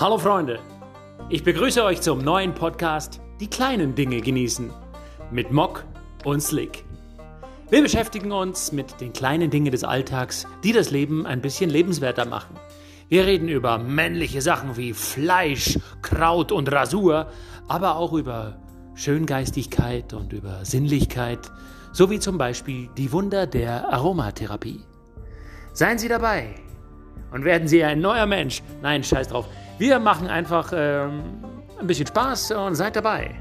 Hallo Freunde, ich begrüße euch zum neuen Podcast Die kleinen Dinge genießen mit Mock und Slick. Wir beschäftigen uns mit den kleinen Dingen des Alltags, die das Leben ein bisschen lebenswerter machen. Wir reden über männliche Sachen wie Fleisch, Kraut und Rasur, aber auch über Schöngeistigkeit und über Sinnlichkeit, sowie zum Beispiel die Wunder der Aromatherapie. Seien Sie dabei und werden Sie ein neuer Mensch. Nein, scheiß drauf. Wir machen einfach ähm, ein bisschen Spaß und seid dabei.